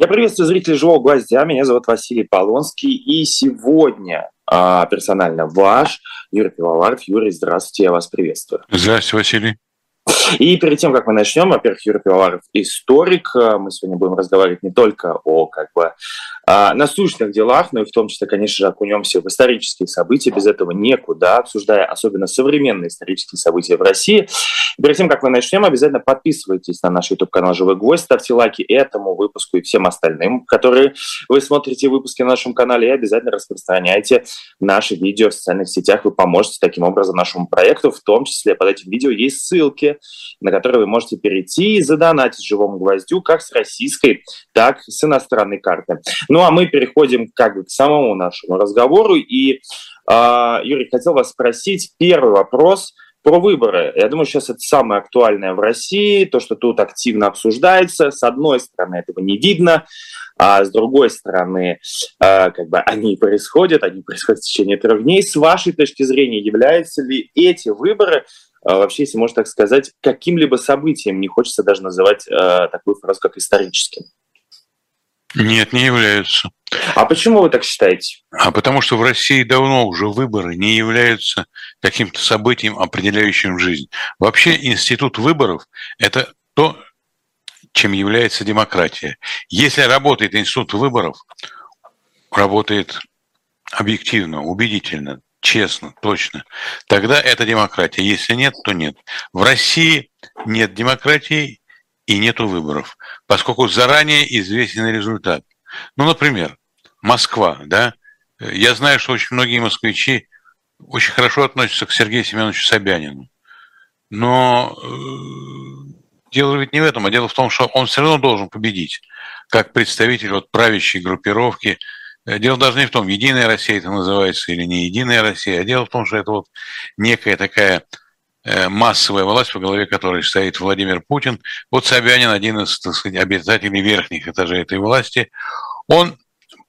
Я приветствую зрителей «Живого гвоздя». Меня зовут Василий Полонский. И сегодня а, персонально ваш Юрий Пивоваров. Юрий, здравствуйте, я вас приветствую. Здравствуйте, Василий. И перед тем, как мы начнем, во-первых, Юрий Пивоваров историк. Мы сегодня будем разговаривать не только о как бы, насущных делах, но и в том числе, конечно же, окунемся в исторические события. Без этого некуда, обсуждая особенно современные исторические события в России. Перед тем, как мы начнем, обязательно подписывайтесь на наш YouTube-канал «Живой гвоздь», ставьте лайки этому выпуску и всем остальным, которые вы смотрите выпуски на нашем канале, и обязательно распространяйте наши видео в социальных сетях. Вы поможете таким образом нашему проекту, в том числе под этим видео есть ссылки на который вы можете перейти и задонатить живому гвоздю как с российской, так и с иностранной карты. Ну а мы переходим как бы к самому нашему разговору. И, э, Юрий, хотел вас спросить первый вопрос про выборы. Я думаю, сейчас это самое актуальное в России, то, что тут активно обсуждается. С одной стороны, этого не видно, а с другой стороны, э, как бы они происходят, они происходят в течение трех дней. С вашей точки зрения, являются ли эти выборы а вообще, если можно так сказать, каким-либо событием, не хочется даже называть э, такую фразу, как историческим. Нет, не являются. А почему вы так считаете? А потому что в России давно уже выборы не являются каким-то событием, определяющим жизнь. Вообще институт выборов – это то, чем является демократия. Если работает институт выборов, работает объективно, убедительно, честно, точно, тогда это демократия. Если нет, то нет. В России нет демократии и нету выборов, поскольку заранее известен результат. Ну, например, Москва, да, я знаю, что очень многие москвичи очень хорошо относятся к Сергею Семеновичу Собянину, но э, дело ведь не в этом, а дело в том, что он все равно должен победить, как представитель вот правящей группировки – Э, дело даже не в том, Единая Россия это называется или не Единая Россия, а дело в том, что это вот некая такая массовая власть, по голове которой стоит Владимир Путин. Вот Собянин, один из, так сказать, обитателей верхних этажей этой власти, он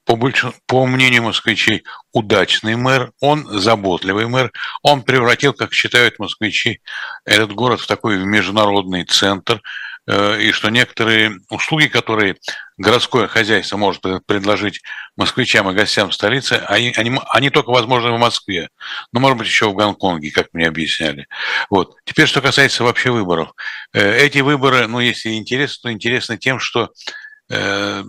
по, больш... по мнению москвичей, удачный мэр, он заботливый мэр, он превратил, как считают москвичи, этот город в такой международный центр, Э, и что некоторые услуги, которые городское хозяйство может предложить москвичам и гостям столицы, они, они, они только возможны в Москве, но, может быть, еще в Гонконге, как мне объясняли. Вот. Теперь, что касается вообще выборов. Э, эти выборы, ну, если интересно, то интересны тем, что э,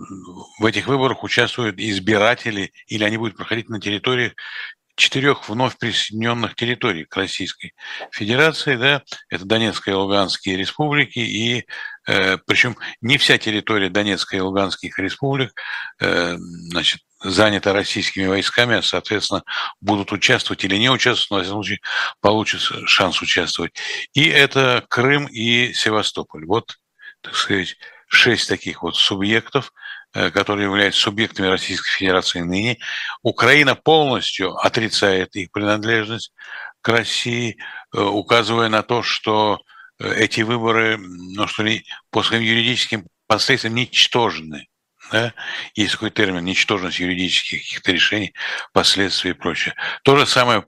в этих выборах участвуют избиратели, или они будут проходить на территориях четырех вновь присоединенных территорий к Российской Федерации, да, это Донецкая и Луганские республики, и э, причем не вся территория Донецкой и Луганских республик, э, значит, занята российскими войсками, а, соответственно, будут участвовать или не участвовать, но, в любом случае, получат шанс участвовать. И это Крым и Севастополь. Вот, так сказать, шесть таких вот субъектов, которые являются субъектами Российской Федерации ныне. Украина полностью отрицает их принадлежность к России, э, указывая на то, что э, эти выборы, ну что ли, по своим юридическим последствиям ничтожны да, есть такой термин «ничтожность юридических каких-то решений, последствий и прочее». То же самое,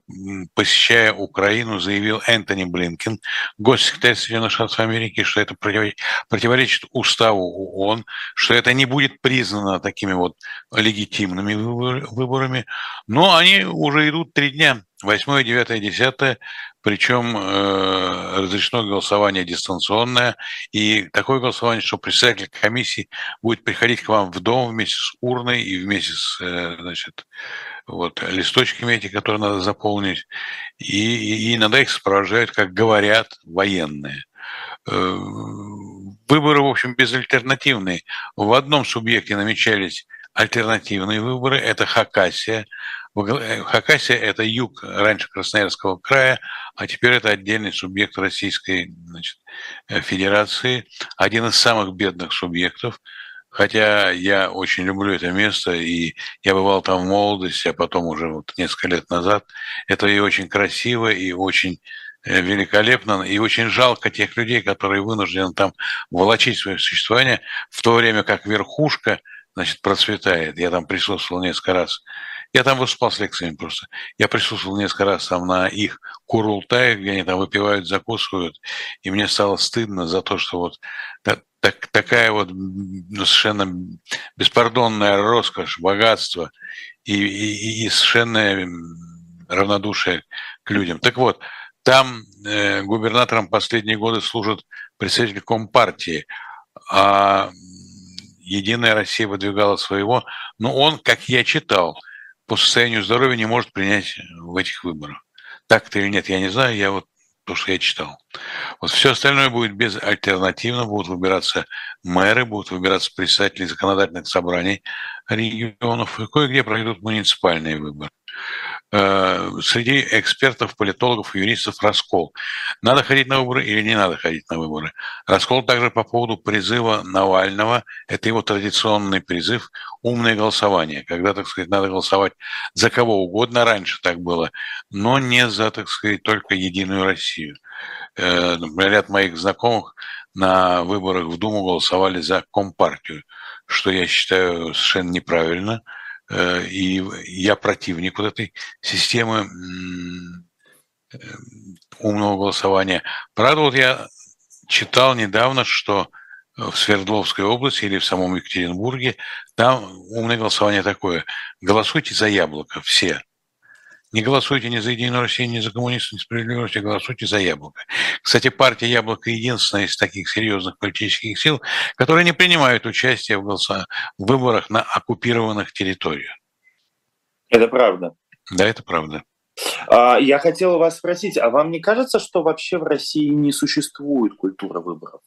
посещая Украину, заявил Энтони Блинкен, госсекретарь Соединенных Штатов Америки, что это противоречит уставу ООН, что это не будет признано такими вот легитимными выборами, но они уже идут три дня, 8, 9, 10 причем э, разрешено голосование дистанционное, и такое голосование, что председатель комиссии будет приходить к вам в дом вместе с урной и вместе с э, значит, вот, листочками эти, которые надо заполнить, и, и, иногда их сопровождают, как говорят, военные. Э, выборы, в общем, безальтернативные. В одном субъекте намечались альтернативные выборы, это Хакасия, Хакасия – это юг раньше Красноярского края, а теперь это отдельный субъект Российской значит, э, Федерации, один из самых бедных субъектов. Хотя я очень люблю это место, и я бывал там в молодости, а потом уже вот несколько лет назад. Это и очень красиво, и очень э, великолепно, и очень жалко тех людей, которые вынуждены там волочить свое существование, в то время как верхушка, значит, процветает. Я там присутствовал несколько раз я там выступал с лекциями просто. Я присутствовал несколько раз там на их курултае, где они там выпивают, закусывают, и мне стало стыдно за то, что вот так, такая вот ну, совершенно беспардонная роскошь, богатство и, и, и совершенное равнодушие к людям. Так вот, там э, губернатором последние годы служит представитель Компартии, а Единая Россия выдвигала своего, но он, как я читал, по состоянию здоровья не может принять в этих выборах. Так это или нет, я не знаю, я вот то, что я читал. Вот все остальное будет безальтернативно, будут выбираться мэры, будут выбираться председатели законодательных собраний регионов, и кое-где пройдут муниципальные выборы. Э, среди экспертов, политологов юристов раскол. Надо ходить на выборы или не надо ходить на выборы. Раскол также по поводу призыва Навального. Это его традиционный призыв «умное голосование», когда, так сказать, надо голосовать за кого угодно. Раньше так было, но не за, так сказать, только «Единую Россию». Э, например, ряд моих знакомых на выборах в Думу голосовали за Компартию, что я считаю совершенно неправильно – и я противник вот этой системы э, умного голосования. Правда, вот я читал недавно, что в Свердловской области или в самом Екатеринбурге там умное голосование такое. Голосуйте за яблоко все. Не голосуйте ни за Единую Россию, ни за коммунистов, ни за справедливую Россию, голосуйте за Яблоко. Кстати, партия Яблоко единственная из таких серьезных политических сил, которые не принимают участие в, голоса... в выборах на оккупированных территориях. Это правда. Да, это правда. А, я хотел вас спросить, а вам не кажется, что вообще в России не существует культуры выборов?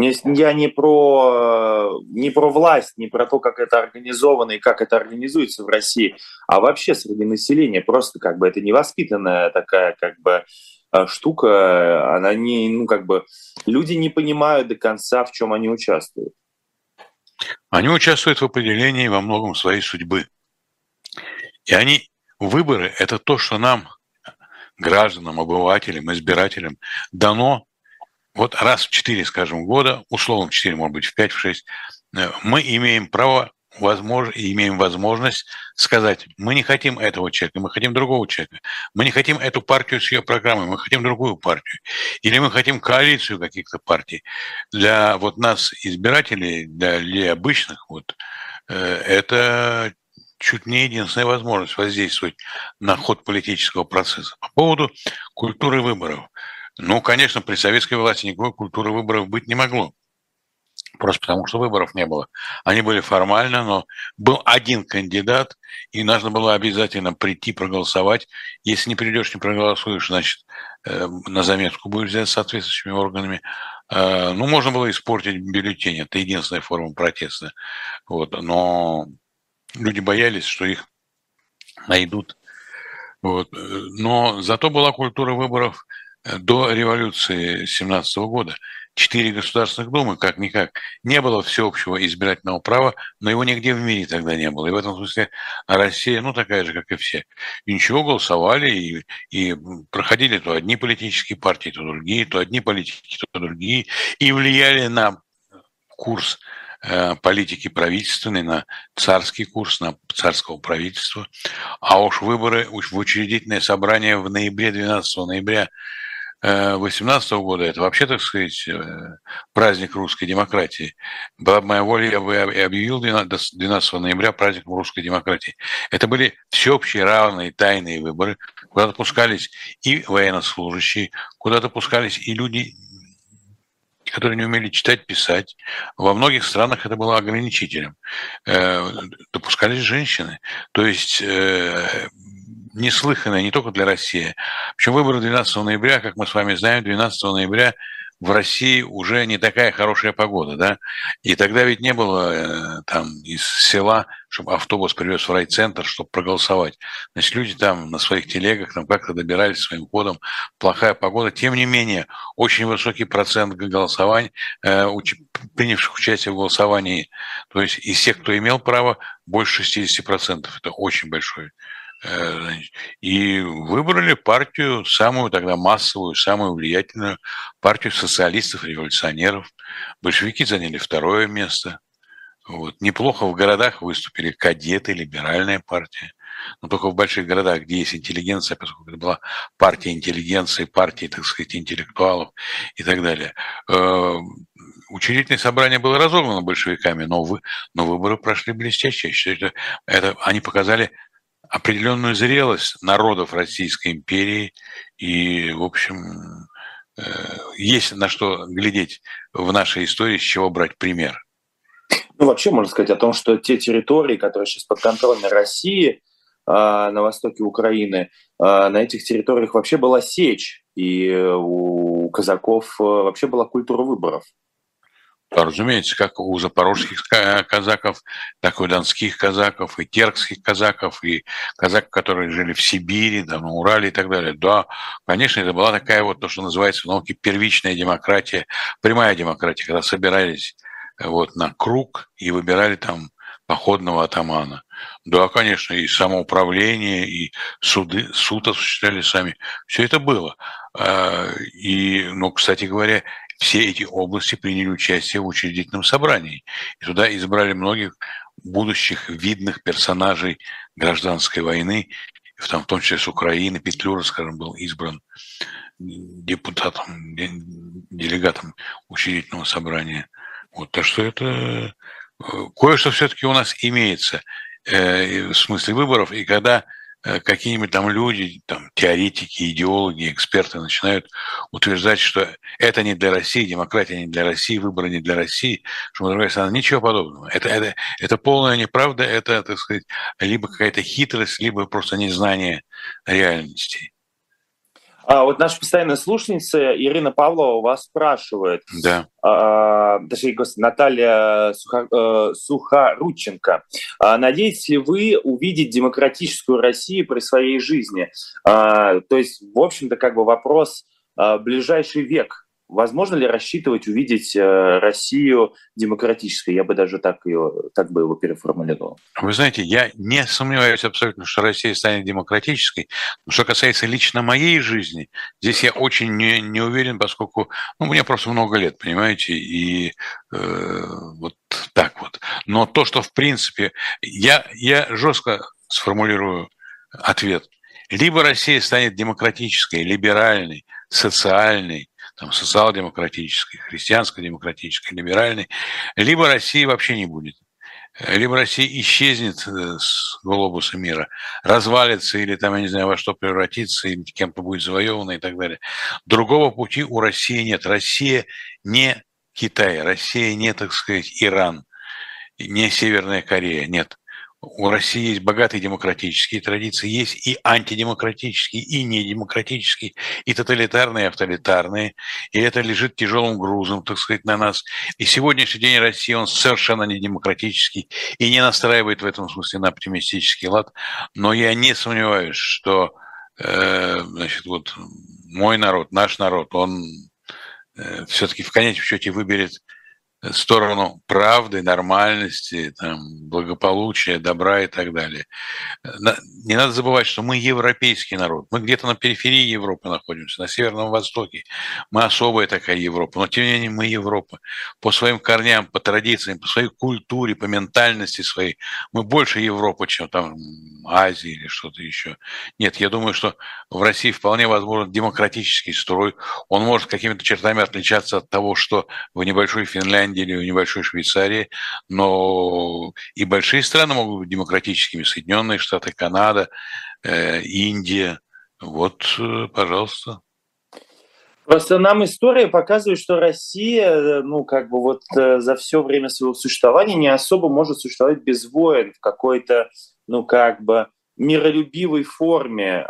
Я не про, не про власть, не про то, как это организовано и как это организуется в России, а вообще среди населения. Просто как бы это невоспитанная такая как бы э, штука, она не, ну как бы, люди не понимают до конца, в чем они участвуют. Они участвуют в определении во многом своей судьбы. И они, выборы – это то, что нам, гражданам, обывателям, избирателям, дано вот раз в 4, скажем, года, условно 4, может быть, в 5, в 6, э, мы имеем право возможно, имеем возможность сказать, мы не хотим этого человека, мы хотим другого человека, мы не хотим эту партию с ее программой, мы хотим другую партию, или мы хотим коалицию каких-то партий. Для вот нас, избирателей, для обычных, вот, э, это чуть не единственная возможность воздействовать на ход политического процесса. По поводу культуры выборов – ну, конечно, при советской власти никакой культуры выборов быть не могло. Просто потому, что выборов не было. Они были формально, но был один кандидат, и нужно было обязательно прийти проголосовать. Если не придешь, не проголосуешь, значит, э, на заметку будешь взять соответствующими органами. Э, ну, можно было испортить бюллетень. Это единственная форма протеста. Вот. Но люди боялись, что их найдут. Вот. Но зато была культура выборов – Э, до революции 17 года четыре государственных думы, как-никак, не было всеобщего избирательного права, но его нигде в мире тогда не было. И в этом смысле Россия, ну, такая же, как и все. И ничего, голосовали, и, и проходили то одни политические партии, то другие, то одни политики, то другие, и влияли на курс э, политики правительственной, на царский курс, на царского правительства. А уж выборы в учредительное собрание в ноябре, 12 ноября 18 года, это вообще, так сказать, э, праздник русской демократии. Была бы моя воля, я бы объявил 12 ноября праздником русской демократии. Это были всеобщие равные тайные выборы, куда допускались и военнослужащие, куда допускались и люди, которые не умели читать, писать. Во многих странах это было ограничителем. Э, допускались женщины. То есть э, неслыханное не только для России. Причем выборы 12 ноября, как мы с вами знаем, 12 ноября в России уже не такая хорошая погода, да, и тогда ведь не было э, там из села, чтобы автобус привез в райцентр, чтобы проголосовать. Значит, люди там на своих телегах там как-то добирались своим ходом, плохая погода. Тем не менее, очень высокий процент голосований, э, уч, принявших участие в голосовании, то есть из тех, кто имел право, больше 60%. Это очень большой и выбрали партию, самую тогда массовую, самую влиятельную, партию социалистов-революционеров. Большевики заняли второе место. Вот. Неплохо в городах выступили кадеты, либеральная партия. Но только в больших городах, где есть интеллигенция, поскольку это была партия интеллигенции, партия, так сказать, интеллектуалов и так далее. Э, учредительное собрание было разогнано большевиками, но, вы, но выборы прошли блестяще. Это, это, они показали определенную зрелость народов Российской империи. И, в общем, э, есть на что глядеть в нашей истории, с чего брать пример. Ну, вообще можно сказать о том, что те территории, которые сейчас под контролем России, а, на востоке Украины, а, на этих территориях вообще была сечь, и у казаков э, вообще была культура выборов. Да, разумеется, как у запорожских казаков, так и у донских казаков, и теркских казаков, и казаков, которые жили в Сибири, да, на Урале и так далее. Да, конечно, это была такая вот то, что называется в науке первичная демократия, прямая демократия, когда собирались э, вот на круг и выбирали там походного атамана. Да, конечно, и самоуправление, и суды, суд осуществляли сами. Все это было. А, и, ну, кстати говоря, все эти области приняли участие в учредительном собрании. И туда избрали многих будущих видных персонажей гражданской войны, в том, в том числе с Украины. Петлюра, скажем, был избран депутатом, делегатом учредительного собрания. Вот, так что это э, кое-что все-таки у нас имеется э, в смысле выборов, и когда какие-нибудь там люди, там, теоретики, идеологи, эксперты начинают утверждать, что это не для России, демократия не для России, выборы не для России, что, страна, ничего подобного. Это, это, это полная неправда, это, так сказать, либо какая-то хитрость, либо просто незнание реальности. А вот наша постоянная слушательница Ирина Павлова вас спрашивает. Да. А, точнее, Наталья Суха, э, Сухорученко. А, надеетесь ли вы увидеть демократическую Россию при своей жизни? А, то есть, в общем-то, как бы вопрос а, ближайший век Возможно ли рассчитывать увидеть э, Россию демократической? Я бы даже так, ее, так бы его переформулировал. Вы знаете, я не сомневаюсь абсолютно, что Россия станет демократической. Но что касается лично моей жизни, здесь я очень не, не уверен, поскольку ну, мне просто много лет, понимаете, и э, вот так вот. Но то, что в принципе, я, я жестко сформулирую ответ. Либо Россия станет демократической, либеральной, социальной, там, социал-демократической, христианско-демократической, либеральной, либо России вообще не будет. Либо Россия исчезнет э, с глобуса мира, развалится или там, я не знаю, во что превратится, или кем-то будет завоевана и так далее. Другого пути у России нет. Россия не Китай, Россия не, так сказать, Иран, не Северная Корея, нет у России есть богатые демократические традиции, есть и антидемократические, и недемократические, и тоталитарные, и авторитарные. И это лежит тяжелым грузом, так сказать, на нас. И сегодняшний день России, он совершенно не демократический и не настраивает в этом смысле на оптимистический лад. Но я не сомневаюсь, что э, значит, вот мой народ, наш народ, он э, все-таки в конечном счете выберет сторону правды, нормальности, там, благополучия, добра и так далее. Не надо забывать, что мы европейский народ. Мы где-то на периферии Европы находимся, на Северном Востоке. Мы особая такая Европа, но тем не менее мы Европа. По своим корням, по традициям, по своей культуре, по ментальности своей. Мы больше Европы, чем там Азия или что-то еще. Нет, я думаю, что в России вполне возможен демократический строй. Он может какими-то чертами отличаться от того, что в небольшой Финляндии Финляндии или в небольшой Швейцарии, но и большие страны могут быть демократическими. Соединенные Штаты, Канада, э, Индия. Вот, э, пожалуйста. Просто нам история показывает, что Россия, э, ну, как бы вот за все время своего существования не особо может существовать без войн в какой-то, ну, как бы миролюбивой форме,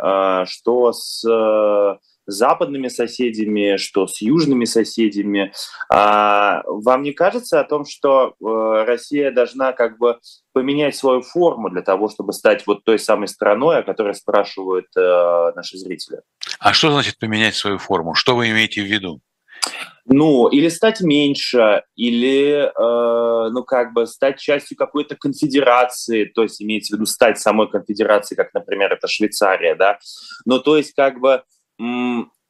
что с западными соседями, что с южными соседями. А вам не кажется о том, что э, Россия должна как бы поменять свою форму для того, чтобы стать вот той самой страной, о которой спрашивают э, наши зрители? А что значит поменять свою форму? Что вы имеете в виду? Ну, или стать меньше, или, э, ну, как бы стать частью какой-то конфедерации, то есть имеется в виду стать самой конфедерацией, как, например, это Швейцария, да. Ну, то есть, как бы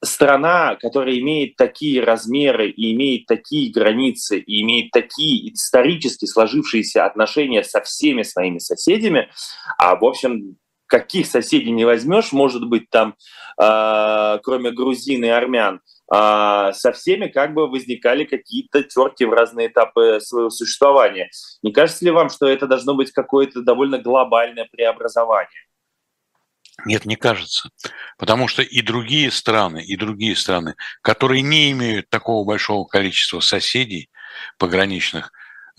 страна, которая имеет такие размеры и имеет такие границы и имеет такие исторически сложившиеся отношения со всеми своими соседями, а в общем каких соседей не возьмешь, может быть, там, э, кроме грузин и армян, э, со всеми как бы возникали какие-то терки в разные этапы своего существования. Не кажется ли вам, что это должно быть какое-то довольно глобальное преобразование? Нет, не кажется. Потому что и другие страны, и другие страны, которые не имеют такого большого количества соседей пограничных,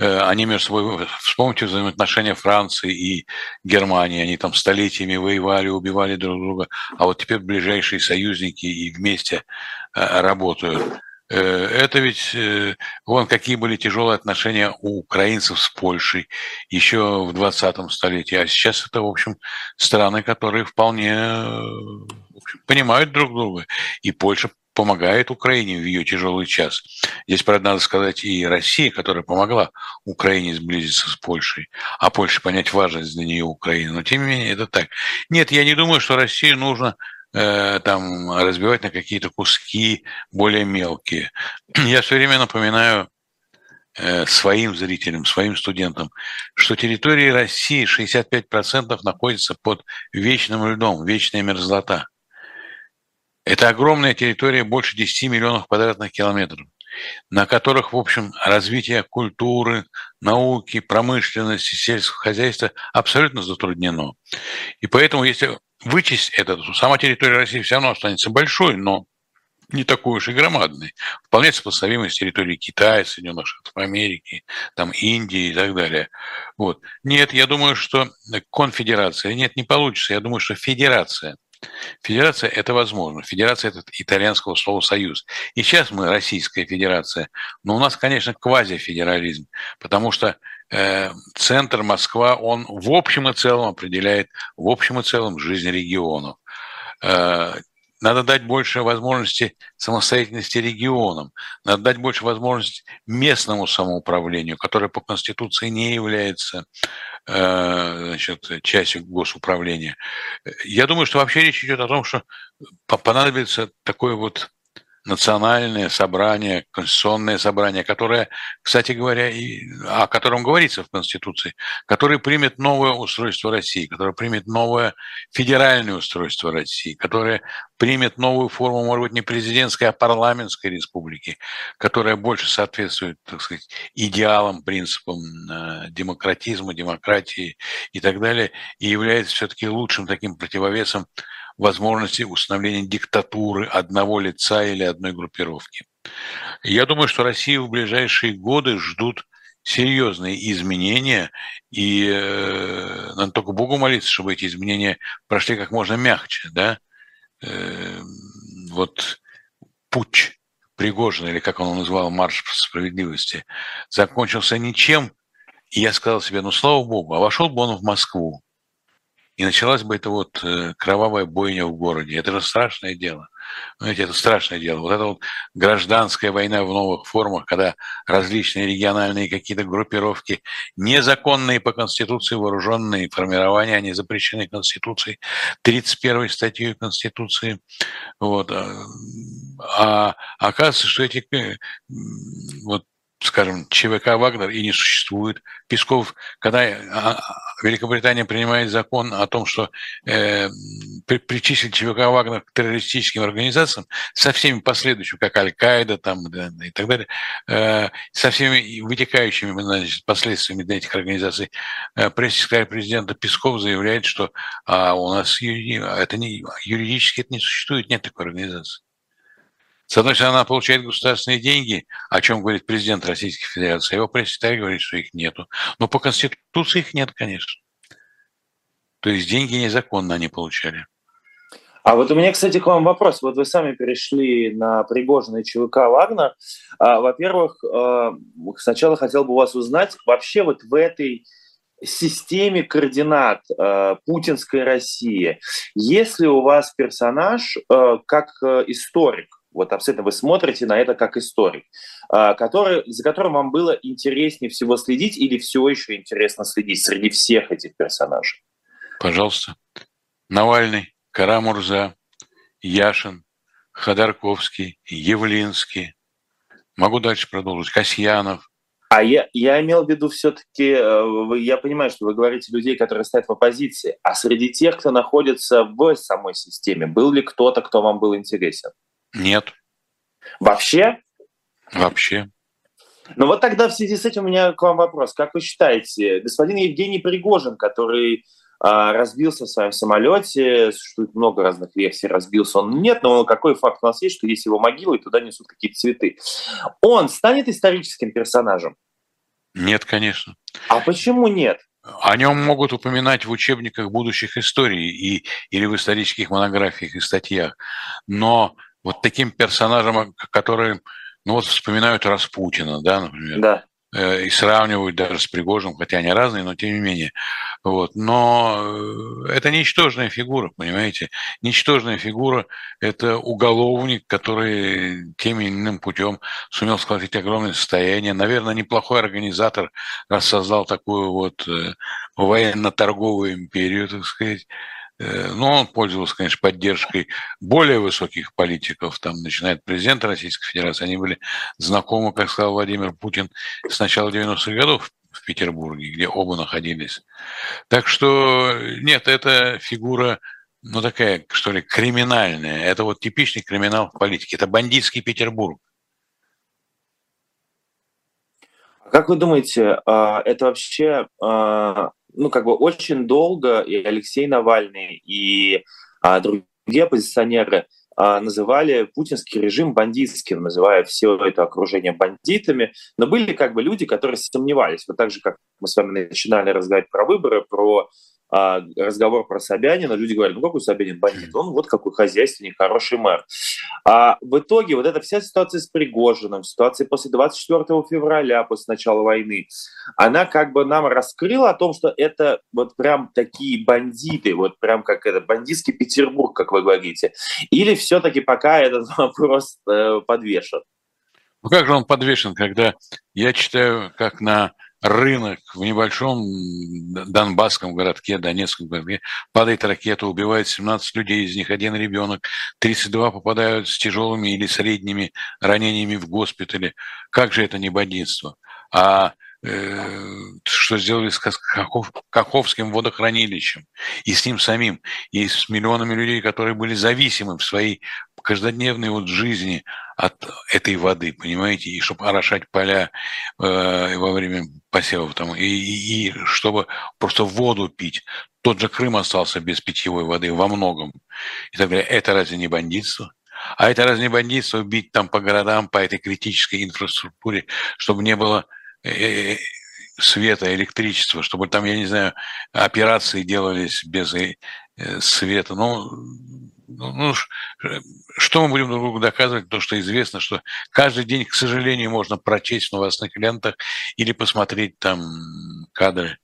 они между собой, вспомните взаимоотношения Франции и Германии, они там столетиями воевали, убивали друг друга, а вот теперь ближайшие союзники и вместе э, работают. Э, это ведь, э, вон какие были тяжелые отношения у украинцев с Польшей еще в 20 столетии, а сейчас это, в общем, страны, которые вполне общем, понимают друг друга. И Польша помогает Украине в ее тяжелый час. Здесь, правда, надо сказать, и Россия, которая помогла Украине сблизиться с Польшей, а Польше понять важность для нее Украины. Но, тем не менее, это так. Нет, я не думаю, что Россию нужно Э, там разбивать на какие-то куски более мелкие. Я все время напоминаю э, своим зрителям, своим студентам, что территории России 65% находится под вечным льдом, вечная мерзлота. Это огромная территория, больше 10 миллионов квадратных километров, на которых, в общем, развитие культуры, науки, промышленности, сельского хозяйства абсолютно затруднено. И поэтому, если вычесть это, сама территория России все равно останется большой, но не такой уж и громадный. Вполне сопоставимый с территорией Китая, Соединенных Штатов Америки, там Индии и так далее. Вот. Нет, я думаю, что конфедерация, нет, не получится. Я думаю, что федерация. Федерация – это возможно. Федерация – это итальянского слова «союз». И сейчас мы Российская Федерация, но у нас, конечно, квазифедерализм, потому что Э, центр Москва, он в общем и целом определяет в общем и целом жизнь регионов. Э, надо дать больше возможности самостоятельности регионам, надо дать больше возможности местному самоуправлению, которое по Конституции не является э, значит, частью госуправления. Я думаю, что вообще речь идет о том, что понадобится такой вот национальное собрание, конституционное собрание, которое, кстати говоря, и, о котором говорится в Конституции, которое примет новое устройство России, которое примет новое федеральное устройство России, которое примет новую форму, может быть, не президентской, а парламентской республики, которая больше соответствует, так сказать, идеалам, принципам э, демократизма, демократии и так далее, и является все-таки лучшим таким противовесом возможности установления диктатуры одного лица или одной группировки. Я думаю, что Россию в ближайшие годы ждут серьезные изменения, и э, надо только Богу молиться, чтобы эти изменения прошли как можно мягче. Да? Э, вот путь Пригожина, или как он его назвал, марш справедливости, закончился ничем, и я сказал себе, ну, слава Богу, а вошел бы он в Москву, и началась бы эта вот э, кровавая бойня в городе. Это же страшное дело. Знаете, это страшное дело. Вот эта вот гражданская война в новых формах, когда различные региональные какие-то группировки, незаконные по Конституции вооруженные формирования, они запрещены Конституцией, 31 статьей Конституции. Вот. А, а оказывается, что эти э, вот скажем, ЧВК «Вагнер» и не существует. Песков, когда а, Великобритания принимает закон о том, что э, причислить ЧВК «Вагнер» к террористическим организациям со всеми последующими, как Аль-Каида там, да, и так далее, э, со всеми вытекающими значит, последствиями для этих организаций, э, пресс-секретарь президента Песков заявляет, что а, у нас это не, юридически это не существует, нет такой организации. С одной стороны, она получает государственные деньги, о чем говорит президент Российской Федерации, а его пресс-секретарь говорит, что их нету. Но по Конституции их нет, конечно. То есть деньги незаконно они получали. А вот у меня, кстати, к вам вопрос. Вот вы сами перешли на Пригожина ЧВК «Вагнер». А, во-первых, а, сначала хотел бы у вас узнать, вообще вот в этой системе координат э, путинской России, если у вас персонаж э, как э, историк, вот абсолютно вы смотрите на это как историк, а, который, за которым вам было интереснее всего следить или все еще интересно следить среди всех этих персонажей? Пожалуйста. Навальный, Карамурза, Яшин, Ходорковский, Явлинский. Могу дальше продолжить. Касьянов, А я, я имел в виду все-таки, э, я понимаю, что вы говорите людей, которые стоят в оппозиции, а среди тех, кто находится в самой системе, был ли кто-то, кто вам был интересен? Нет. Вообще? Вообще. Ну вот тогда в связи с этим у меня к вам вопрос. Как вы считаете, господин Евгений Пригожин, который а, разбился в своем самолете, существует много разных версий, разбился он нет, но какой факт у нас есть, что есть его могила, и туда несут какие-то цветы. Он станет историческим персонажем? Нет, конечно. А почему нет? О нем могут упоминать в учебниках будущих историй и, или в исторических монографиях и статьях. Но вот таким персонажем, который, ну вот вспоминают Распутина, да, например. Да. Э, и сравнивают даже с Пригожиным, хотя они разные, но тем не менее. Вот. Но э, это ничтожная фигура, понимаете? Ничтожная фигура – это уголовник, который тем или иным путем сумел сколотить огромное состояние. Наверное, неплохой организатор, раз создал такую вот э, военно-торговую империю, так сказать. Э, но он пользовался, конечно, поддержкой более высоких политиков, там, начиная от президента Российской Федерации. Они были знакомы, как сказал Владимир Путин, с начала 90-х годов в Петербурге, где оба находились. Так что нет, это фигура, ну такая, что ли, криминальная. Это вот типичный криминал в политике. Это бандитский Петербург. Как вы думаете, а, это вообще а, ну, как бы очень долго и Алексей Навальный, и а, другие оппозиционеры а, называли путинский режим бандитским, называя все это окружение бандитами. Но были как бы люди, которые сомневались. Вот так же, как мы с вами начинали разговаривать про выборы, про а, разговор про Собянина, люди говорят, ну какой Собянин бандит, он вот какой хозяйственник, хороший мэр. А в итоге вот эта вся ситуация с Пригожиным, ситуация после 24 февраля, после начала войны, она как бы нам раскрыла о том, что это вот прям такие бандиты, вот прям как это, бандитский Петербург, как вы говорите. Или все-таки пока этот вопрос э, подвешен? Ну как же он подвешен, когда я читаю, как на рынок в небольшом донбасском городке, Донецком городке, падает ракета, убивает 17 людей, из них один ребенок, 32 попадают с тяжелыми или средними ранениями в госпитале. Как же это не бандитство? А что сделали с Кахов, Каховским водохранилищем, и с ним самим, и с миллионами людей, которые были зависимы в своей каждодневной вот жизни от этой воды, понимаете, и чтобы орошать поля э, во время посевов там, и, и, и чтобы просто воду пить. Тот же Крым остался без питьевой воды во многом. И так далее. Это разве не бандитство? А это разве не бандитство бить там по городам, по этой критической инфраструктуре, чтобы не было э, света, электричества, чтобы там, я не знаю, операции делались без э, света. Ну, ну, ну что мы будем друг другу доказывать, то, что известно, что каждый день, к сожалению, можно прочесть в новостных лентах или посмотреть там кадры.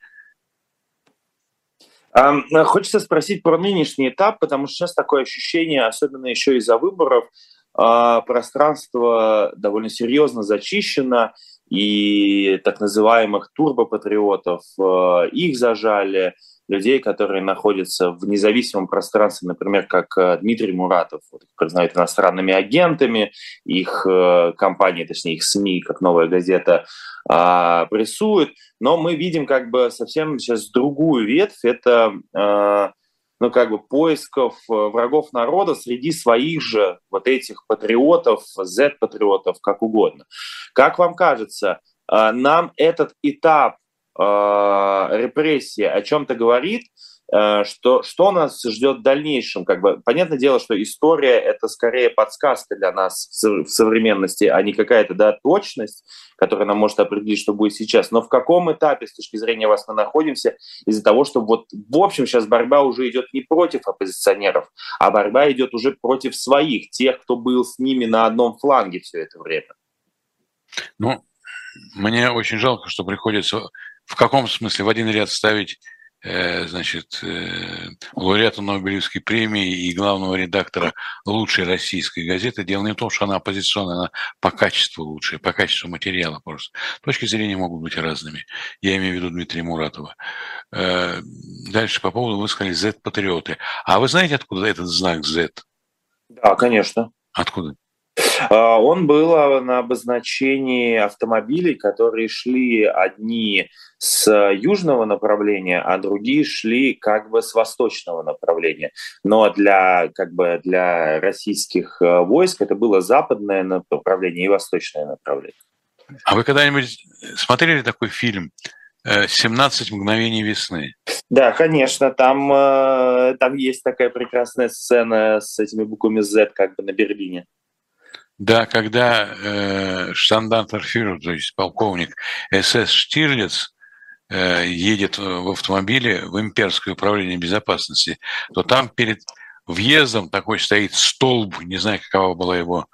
Хочется спросить про нынешний этап, потому что сейчас такое ощущение, особенно еще из-за выборов, а, пространство довольно серьезно зачищено, и так называемых турбопатриотов а, их зажали, людей, которые находятся в независимом пространстве, например, как э, Дмитрий Муратов, вот, их признают иностранными агентами, их э, компании, точнее их СМИ, как «Новая газета», э, прессуют, но мы видим как бы совсем сейчас другую ветвь, это э, ну, как бы поисков э, врагов народа среди своих же вот этих патриотов, Z-патриотов, как угодно. Как вам кажется, э, нам этот этап э, репрессии о чем-то говорит, что, что нас ждет в дальнейшем. Как бы, понятное дело, что история – это скорее подсказка для нас в современности, а не какая-то да, точность, которая нам может определить, что будет сейчас. Но в каком этапе, с точки зрения вас, мы находимся из-за того, что вот в общем сейчас борьба уже идет не против оппозиционеров, а борьба идет уже против своих, тех, кто был с ними на одном фланге все это время? Ну, мне очень жалко, что приходится в каком смысле в один ряд ставить э, значит, э, лауреата Нобелевской премии и главного редактора лучшей российской газеты. Дело не в том, что она оппозиционная, она по качеству лучшая, по качеству материала просто. Точки зрения могут быть разными. Я имею в виду Дмитрия Муратова. Э, дальше по поводу, вы сказали, Z-патриоты. А вы знаете, откуда этот знак Z? Да, конечно. Откуда? А, он был а, на обозначении автомобилей, которые шли одни с южного направления, а другие шли как бы с восточного направления. Но для, как бы для российских э, войск это было западное направление и восточное направление. А вы когда-нибудь смотрели такой фильм «17 мгновений весны»? Да, конечно, там, э, там есть такая прекрасная сцена с этими буквами Z как бы на Берлине. Да, когда э, штандартенфюрер, то есть полковник СС Штирлиц, э, едет в автомобиле в имперское управление безопасности, то там перед въездом такой стоит столб, не знаю, какова была его,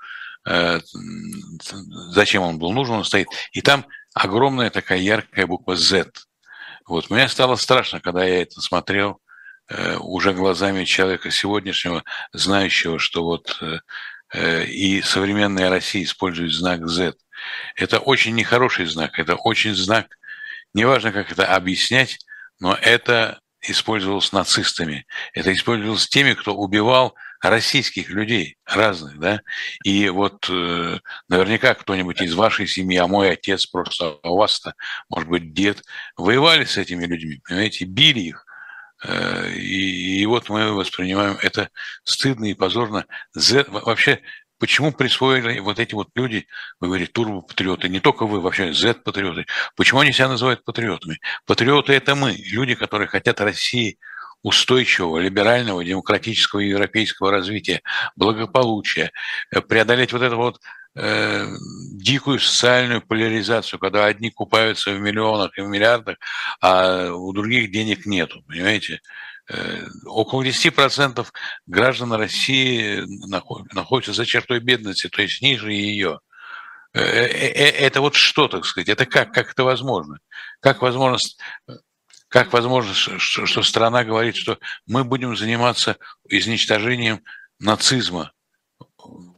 э, зачем он был нужен, он стоит, и там огромная такая яркая буква Z. Вот. Мне стало страшно, когда я это смотрел, э, уже глазами человека сегодняшнего, знающего, что вот Э, и современная Россия использует знак Z. Это очень нехороший знак, это очень знак, неважно, как это объяснять, но это использовалось нацистами, это использовалось теми, кто убивал российских людей разных, да, и вот э, наверняка кто-нибудь из вашей семьи, а мой отец просто, а у вас-то, может быть, дед, воевали с этими людьми, понимаете, били их, Э, и, и вот мы воспринимаем это стыдно и позорно. Вообще, почему присвоили вот эти вот люди, вы говорите, турбопатриоты, не только вы, вообще Z-патриоты, почему они себя называют патриотами? Патриоты – это мы, люди, которые хотят России устойчивого, либерального, демократического европейского развития, благополучия, э, преодолеть вот это вот э, дикую социальную поляризацию, когда одни купаются в миллионах и в миллиардах, а у других денег нету, понимаете? Э, около 10% граждан России находятся за чертой бедности, то есть ниже ее. Э, э, это вот что, так сказать, это как, как это возможно? Как возможно, как возможно, что страна говорит, что мы будем заниматься изничтожением нацизма,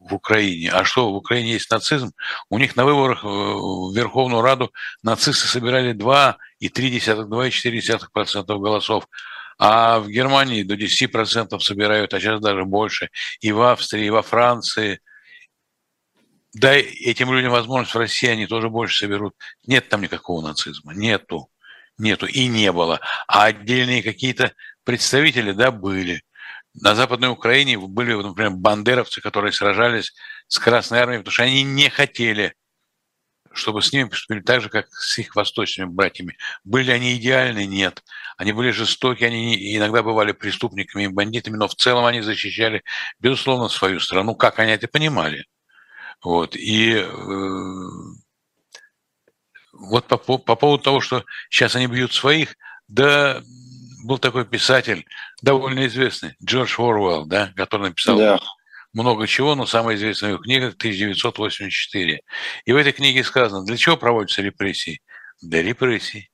в Украине. А что, в Украине есть нацизм? У них на выборах э, в Верховную Раду нацисты собирали 2,3-2,4% голосов, а в Германии до 10% собирают, а сейчас даже больше. И в Австрии, и во Франции. Дай этим людям возможность в России, они тоже больше соберут. Нет там никакого нацизма, нету, нету и не было. А отдельные какие-то представители, да, были на Западной Украине были, например, бандеровцы, которые сражались с Красной Армией, потому что они не хотели, чтобы с ними поступили так же, как с их восточными братьями. Были они идеальны? Нет. Они были жестоки, они иногда бывали преступниками и бандитами, но в целом они защищали, безусловно, свою страну, как они это понимали. Вот. И э, вот по, по поводу того, что сейчас они бьют своих, да был такой писатель, довольно известный, Джордж Уорвелл, да, который написал да. много чего, но самая известная его книга 1984. И в этой книге сказано, для чего проводятся репрессии? Для репрессий.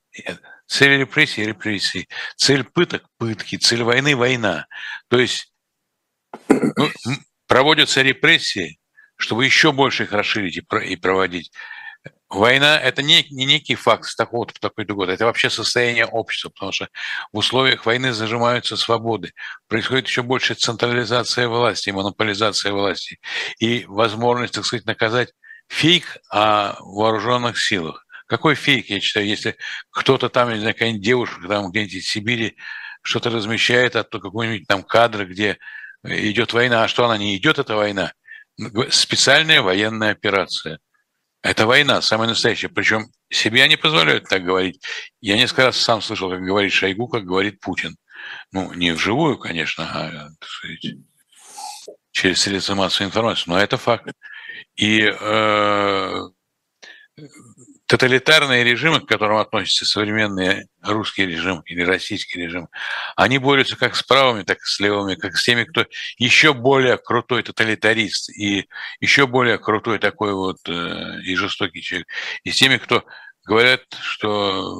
Цель репрессий – репрессии. Цель пыток – пытки. Цель войны – война. То есть ну, проводятся репрессии, чтобы еще больше их расширить и проводить. Война – это не, не некий факт с такого по такой-то год, это вообще состояние общества, потому что в условиях войны зажимаются свободы, происходит еще больше централизация власти, монополизация власти и возможность, так сказать, наказать фейк о вооруженных силах. Какой фейк, я считаю, если кто-то там, не знаю, какая-нибудь девушка там где-нибудь в Сибири что-то размещает, а то какой-нибудь там кадр, где идет война, а что она не идет, эта война? Специальная военная операция – это война, самая настоящая. Причем себе они позволяют так говорить. Я несколько раз сам слышал, как говорит Шойгу, как говорит Путин. Ну, не вживую, конечно, а сказать, через средства массовой информации, но это факт. И э, тоталитарные режимы, к которым относятся современный русский режим или российский режим, они борются как с правыми, так и с левыми, как с теми, кто еще более крутой тоталитарист и еще более крутой такой вот э, и жестокий человек, и с теми, кто говорят, что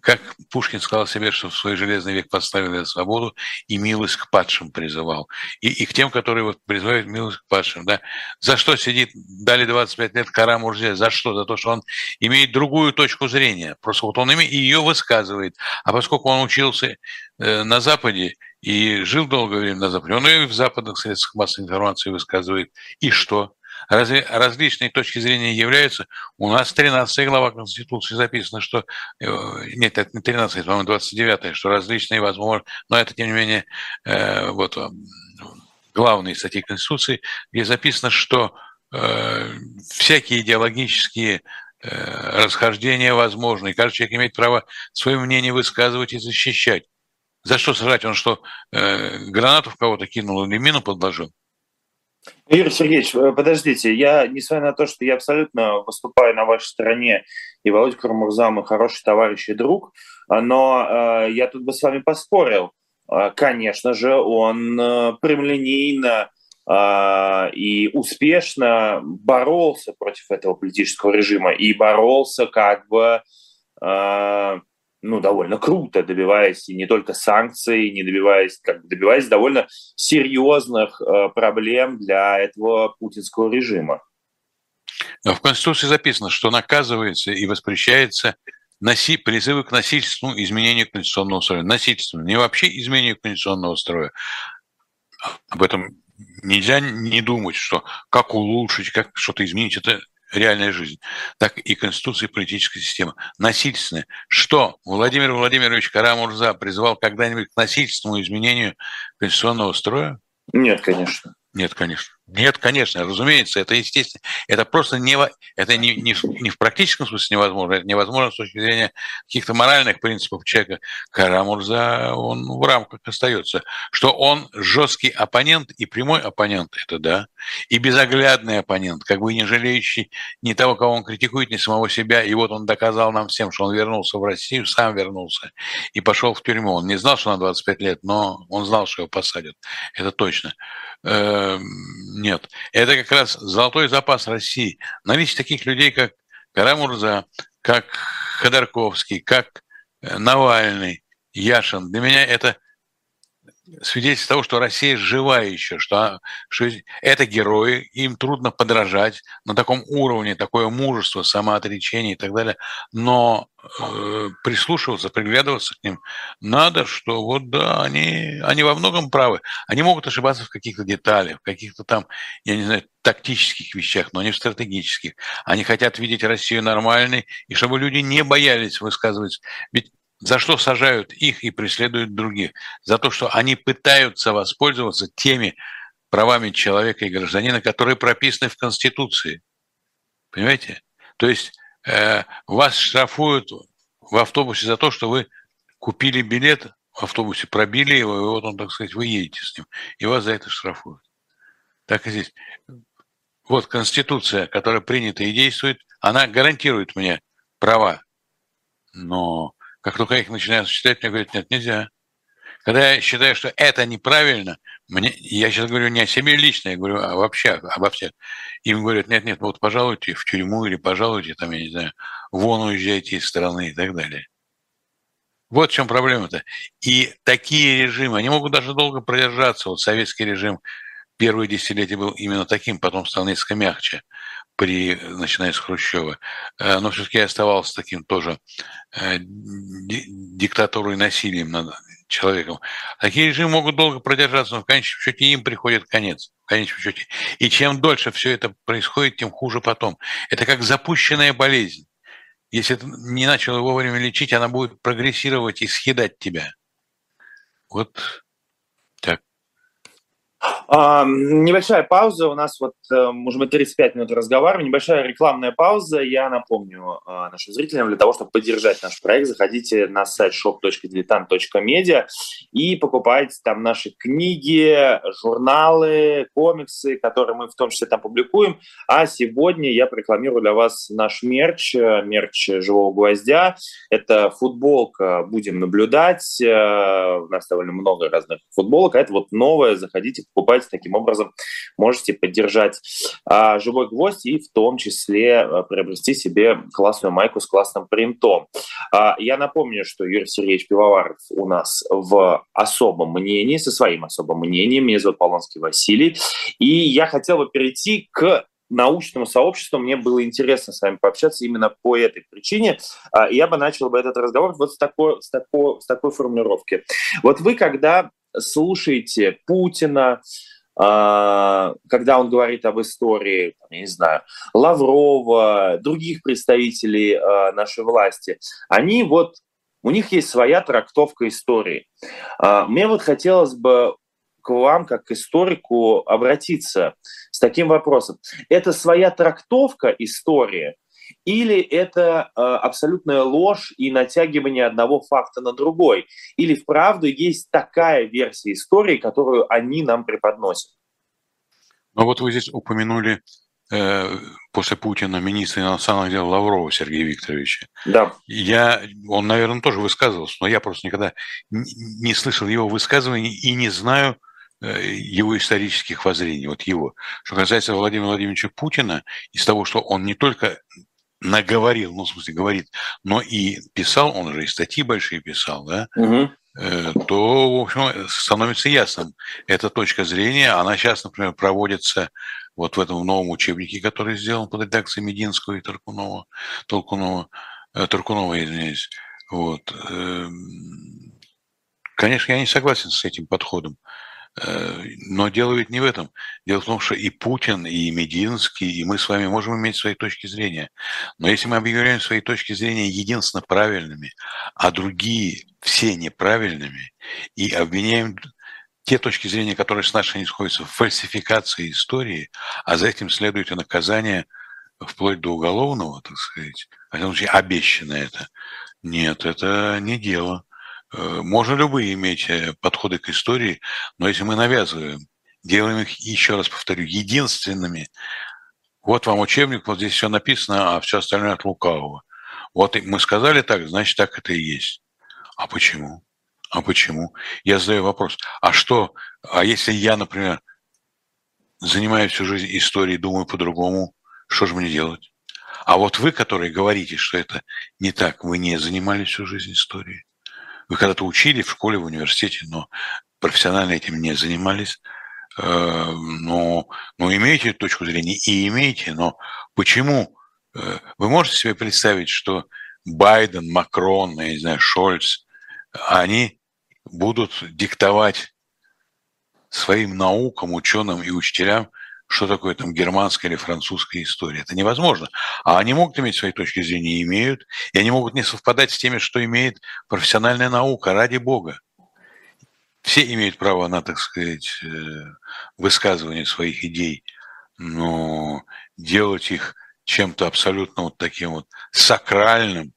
как Пушкин сказал себе, что в свой железный век поставили свободу и милость к падшим призывал. И, и к тем, которые вот призывают милость к падшим. Да? За что сидит, дали 25 лет Кара Мурзе? За что? За то, что он имеет другую точку зрения. Просто вот он имеет, ее высказывает. А поскольку он учился э, на Западе, и жил долгое время на Западе. Он и в западных средствах массовой информации высказывает. И что? Разве различные точки зрения являются? У нас 13 глава Конституции записано, что... Э, нет, это не 13, это, по-моему, 29, что различные возможны... Но это, тем не менее, э, вот главные статьи Конституции, где записано, что э, всякие идеологические расхождения возможны, и каждый человек имеет право свое мнение высказывать и защищать. За что сажать? Он что, гранату в кого-то кинул или мину подложил? Юрий Сергеевич, э, подождите, я, несмотря на то, что я абсолютно выступаю на вашей стороне, и Володя Курмурза мой хороший товарищ и друг, но э, я тут бы с вами поспорил. Э, конечно же, он э, прямолинейно э, и успешно боролся против этого политического режима и боролся как бы э, ну, довольно круто, добиваясь и не только санкций, не добиваясь, как добиваясь довольно серьезных э, проблем для этого путинского режима. В Конституции записано, что наказывается и воспрещается носи, призывы к насильственному изменению конституционного строя. Насильственному, не вообще изменению конституционного строя. Об этом нельзя не думать, что как улучшить, как что-то изменить. Это реальная жизнь, так и Конституция и политическая система. Насильственная. Что Владимир Владимирович Карамурза призывал когда-нибудь к насильственному изменению конституционного строя? Нет, конечно. Нет, конечно. Нет, конечно, разумеется, это естественно. Это просто не, это не, не, не в практическом смысле невозможно, это невозможно с точки зрения каких-то моральных принципов человека. Карамурза, он в рамках остается. Что он жесткий оппонент и прямой оппонент, это да. И безоглядный оппонент, как бы не жалеющий ни того, кого он критикует, ни самого себя. И вот он доказал нам всем, что он вернулся в Россию, сам вернулся и пошел в тюрьму. Он не знал, что на 25 лет, но он знал, что его посадят. Это точно. Нет. Это как раз золотой запас России. Наличие таких людей, как Карамурза, как Ходорковский, как э, Навальный, Яшин, для меня это свидетельство того, что Россия жива еще, что, что это герои, им трудно подражать на таком уровне, такое мужество, самоотречение и так далее, но э, прислушиваться, приглядываться к ним надо, что вот да, они, они во многом правы. Они могут ошибаться в каких-то деталях, в каких-то там, я не знаю, тактических вещах, но не в стратегических. Они хотят видеть Россию нормальной, и чтобы люди не боялись высказывать. Ведь за что сажают их и преследуют других? За то, что они пытаются воспользоваться теми правами человека и гражданина, которые прописаны в Конституции. Понимаете? То есть э, вас штрафуют в автобусе за то, что вы купили билет в автобусе, пробили его, и вот он, так сказать, вы едете с ним, и вас за это штрафуют. Так и здесь. Вот Конституция, которая принята и действует, она гарантирует мне права, но как только я их начинаю считать, мне говорят, нет, нельзя. Когда я считаю, что это неправильно, мне, я сейчас говорю не о себе лично, я говорю а вообще, обо всех. Им говорят, нет, нет, вот пожалуйте в тюрьму или пожалуйте, там, я не знаю, вон уезжайте из страны и так далее. Вот в чем проблема-то. И такие режимы, они могут даже долго продержаться. Вот советский режим первые десятилетия был именно таким, потом стал несколько мягче при, начиная с Хрущева, э, но все-таки оставался таким тоже э, диктатурой насилием над человеком. Такие режимы могут долго продержаться, но в конечном счете им приходит конец. В конечном счете. И чем дольше все это происходит, тем хуже потом. Это как запущенная болезнь. Если ты не начал вовремя лечить, она будет прогрессировать и съедать тебя. Вот небольшая пауза. У нас вот, э, может быть, 35 минут разговариваем. Небольшая рекламная пауза. Я напомню а, нашим зрителям, для того, чтобы поддержать наш проект, заходите на сайт shop.diletant.media и покупайте там наши книги, журналы, комиксы, которые мы в том числе там публикуем. А сегодня я рекламирую для вас наш мерч, э, мерч «Живого гвоздя». Это футболка «Будем наблюдать». Э, у нас довольно много разных футболок. А это вот новая. Заходите, покупайте. Таким образом можете поддержать а, «Живой гвоздь» и в том числе а, приобрести себе классную майку с классным принтом. А, я напомню, что Юрий Сергеевич Пивоваров у нас в особом мнении, со своим особым мнением. Меня зовут Полонский Василий. И я хотел бы перейти к научному сообществу. Мне было интересно с вами пообщаться именно по этой причине. А, я бы начал бы этот разговор вот с такой, с такой, с такой формулировки. Вот вы, когда слушаете Путина, а, когда он говорит об истории, не знаю, Лаврова, других представителей а, нашей власти, они вот, у них есть своя трактовка истории. А, мне вот хотелось бы к вам, как к историку, обратиться с таким вопросом. Это своя трактовка истории или это э, абсолютная ложь и натягивание одного факта на другой? Или вправду есть такая версия истории, которую они нам преподносят? Ну вот вы здесь упомянули э, после Путина министра иностранных дел Лаврова Сергея Викторовича. Да. Я, он, наверное, тоже высказывался, но я просто никогда не слышал его высказываний и не знаю, э, его исторических воззрений, вот его. Что касается Владимира Владимировича Путина, из того, что он не только наговорил, ну, в смысле, говорит, но и писал, он же и статьи большие писал, да, угу. то, в общем, становится ясным. Эта точка зрения, она сейчас, например, проводится вот в этом новом учебнике, который сделан под редакцией Мединского и Таркунова, Толкунова, э, Таркунова, извиняюсь. Вот. Эм, конечно, я не согласен с этим подходом. Э, но дело ведь не в этом. Дело в том, что и Путин, и Мединский, и мы с вами можем иметь свои точки зрения. Но если мы объявляем свои точки зрения единственно правильными, а другие все неправильными, и обвиняем те точки зрения, которые с нашей не сходятся, в фальсификации истории, а за этим следует и наказание вплоть до уголовного, так сказать, в этом случае обещано это. Нет, это не дело. Э, можно любые иметь э, подходы к истории, но если мы навязываем, делаем их, еще раз повторю, единственными, вот вам учебник, вот здесь все написано, а все остальное от лукавого. Вот мы сказали так, значит, так это и есть. А почему? А почему? Я задаю вопрос. А что, а если я, например, занимаюсь всю жизнь историей, думаю по-другому, что же мне делать? А вот вы, которые говорите, что это не так, вы не занимались всю жизнь историей. Вы когда-то учили в школе, в университете, но профессионально этим не занимались. Э, но, но имеете точку зрения и имеете, но почему? Э, вы можете себе представить, что Байден, Макрон, я не знаю, Шольц, они будут диктовать своим наукам, ученым и учителям – что такое там германская или французская история. Это невозможно. А они могут иметь свои точки зрения, и имеют, и они могут не совпадать с теми, что имеет профессиональная наука, ради бога. Все имеют право на, так сказать, э, высказывание своих идей, но делать их чем-то абсолютно вот таким вот сакральным,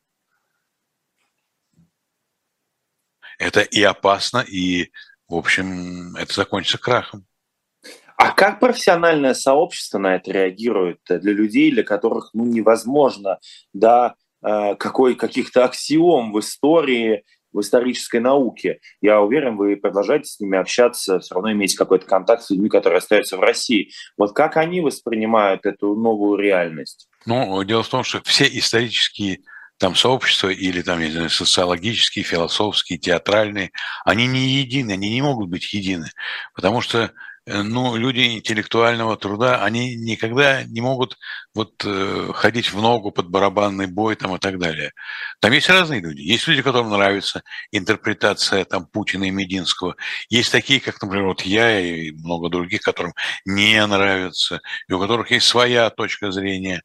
это и опасно, и, в общем, это закончится крахом. А как профессиональное сообщество на это реагирует для людей, для которых ну, невозможно да, э, какой, каких-то аксиом в истории, в исторической науке. Я уверен, вы продолжаете с ними общаться, все равно имеете какой-то контакт с людьми, которые остаются в России. Вот как они воспринимают эту новую реальность? Ну, дело в том, что все исторические там сообщества или там, не знаю, социологические, философские, театральные, они не едины, они не могут быть едины, потому что Э, ну, люди интеллектуального труда, они никогда не могут вот э, ходить в ногу под барабанный бой там и так далее. Там есть разные люди. Есть люди, которым нравится интерпретация там Путина и Мединского. Есть такие, как, например, вот я и много других, которым не нравится, и у которых есть своя точка зрения.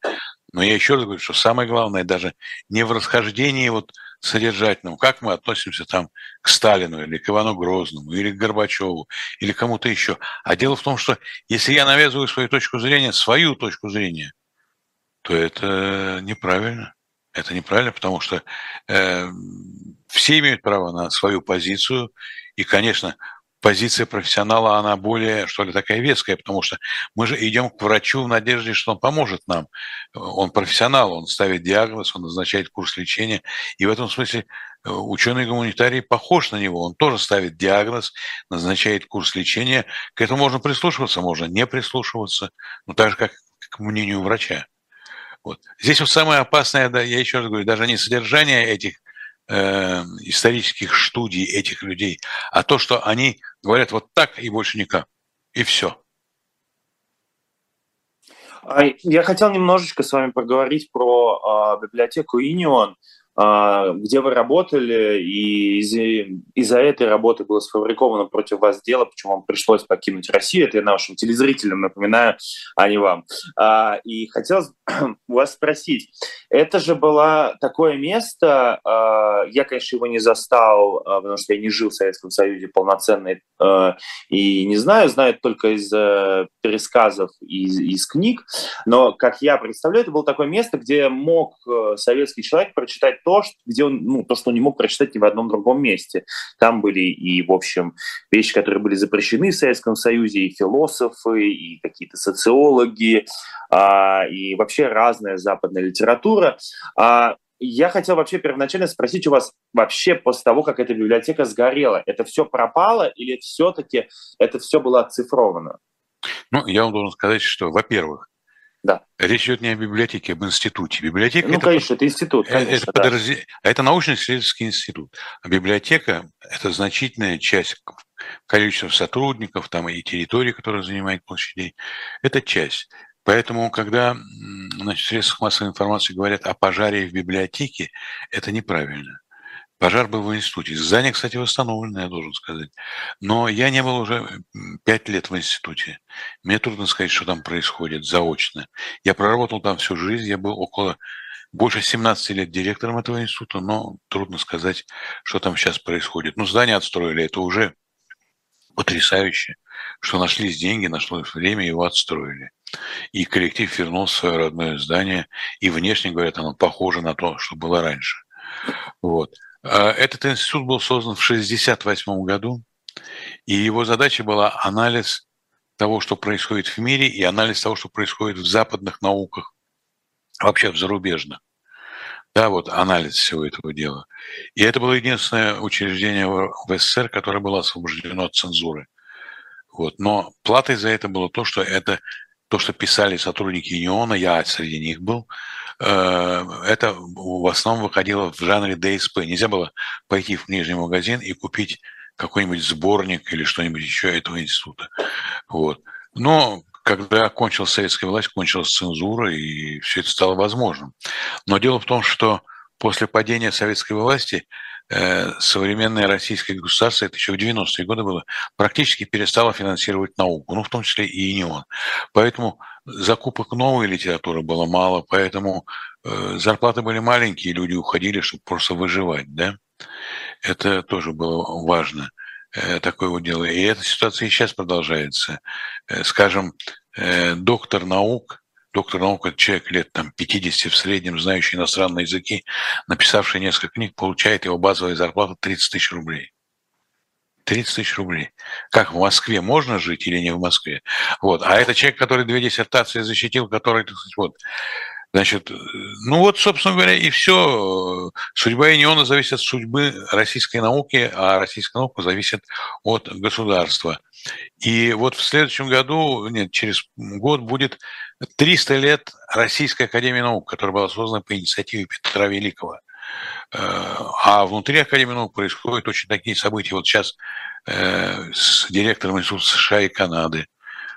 Но я еще раз говорю, что самое главное даже не в расхождении вот содержательном, как мы относимся там к Сталину или к Ивану Грозному, или к Горбачеву, или кому-то еще. А дело в том, что если я навязываю свою точку зрения, свою точку зрения, то это неправильно. Это неправильно, потому что э, все имеют право на свою позицию, и, конечно, позиция профессионала, она более, что ли, такая веская, потому что мы же идем к врачу в надежде, что он поможет нам. Он профессионал, он ставит диагноз, он назначает курс лечения. И в этом смысле э, ученый-гуманитарий похож на него. Он тоже ставит диагноз, назначает курс лечения. К этому можно прислушиваться, можно не прислушиваться, но так же, как к мнению врача. Вот. Здесь вот самое опасное, да, я еще раз говорю, даже не содержание этих э, исторических студий этих людей, а то, что они говорят вот так и больше никак. И все. Я хотел немножечко с вами поговорить про э, библиотеку Инион. А, где вы работали, и из-за этой работы было сфабриковано против вас дело, почему вам пришлось покинуть Россию. Это я нашим телезрителям напоминаю, а не вам. А, и хотелось у вас спросить, это же было такое место, а, я, конечно, его не застал, потому что я не жил в Советском Союзе полноценно и не знаю, знаю только из э, пересказов из, из книг, но, как я представляю, это было такое место, где мог э, советский человек прочитать то, где он, ну, то, что он не мог прочитать ни в одном другом месте. Там были и, в общем, вещи, которые были запрещены в Советском Союзе, и философы, и какие-то социологи, а, и вообще разная западная литература. А, я хотел вообще первоначально спросить у вас вообще после того, как эта библиотека сгорела, это все пропало или все-таки это все было оцифровано? Ну, я вам должен сказать, что, во-первых, да. Речь идет не о библиотеке, а об институте. Библиотека ну, это, конечно, это институт. Э, конечно, это, да. подразде... А это научно-исследовательский институт. А библиотека – это значительная часть количества сотрудников там, и территории, которая занимает площадей. Это часть. Поэтому, когда значит, в средствах массовой информации говорят о пожаре в библиотеке, это неправильно. Пожар был в институте. Здание, кстати, восстановлено, я должен сказать. Но я не был уже пять лет в институте. Мне трудно сказать, что там происходит заочно. Я проработал там всю жизнь, я был около больше 17 лет директором этого института, но трудно сказать, что там сейчас происходит. Ну, здание отстроили, это уже потрясающе, что нашлись деньги, нашлось время, его отстроили. И коллектив вернул свое родное здание, и внешне, говорят, оно похоже на то, что было раньше. Вот. А, этот институт был создан в 1968 году, и его задача была анализ того, что происходит в мире, и анализ того, что происходит в западных науках, вообще в зарубежных. Да, вот анализ всего этого дела. И это было единственное учреждение в СССР, которое было освобождено от цензуры. Вот. Но платой за это было то, что это то, что писали сотрудники ЮНИОНа, я среди них был, Э, это в основном выходило в жанре ДСП. Нельзя было пойти в книжный магазин и купить какой-нибудь сборник или что-нибудь еще этого института. Вот. Но когда кончилась советская власть, кончилась цензура, и все это стало возможным. Но дело в том, что после падения советской власти Э, современное российское государство, это еще в 90-е годы было, практически перестало финансировать науку, ну, в том числе и не он. Поэтому закупок новой литературы было мало, поэтому э, зарплаты были маленькие, люди уходили, чтобы просто выживать, да. Это тоже было важно, э, такое вот дело. И эта ситуация и сейчас продолжается. Скажем, доктор наук доктор наук, это человек лет там, 50 в среднем, знающий иностранные языки, написавший несколько книг, получает его базовая зарплата 30 тысяч рублей. 30 тысяч рублей. Как в Москве можно жить или не в Москве? Вот. А это человек, который две диссертации защитил, который, так сказать, вот, Значит, ну вот, собственно говоря, и все. Судьба Иниона зависит от судьбы российской науки, а российская наука зависит от государства. И вот в следующем году, нет, через год будет 300 лет Российской Академии Наук, которая была создана по инициативе Петра Великого. Э, а внутри Академии наук происходят очень такие события. Вот сейчас э, с директором Института США и Канады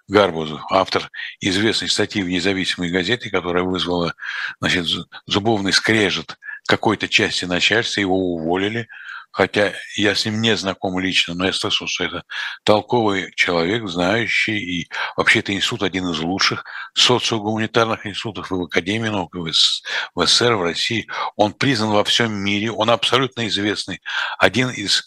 Гарбузов, автор известной статьи в независимой газете, которая вызвала значит, зубовный скрежет какой-то части начальства, его уволили, хотя я с ним не знаком лично, но я слышал, что это толковый человек, знающий, и вообще это институт один из лучших социогуманитарных институтов и в Академии наук, и в СССР, в России. Он признан во всем мире, он абсолютно известный, один из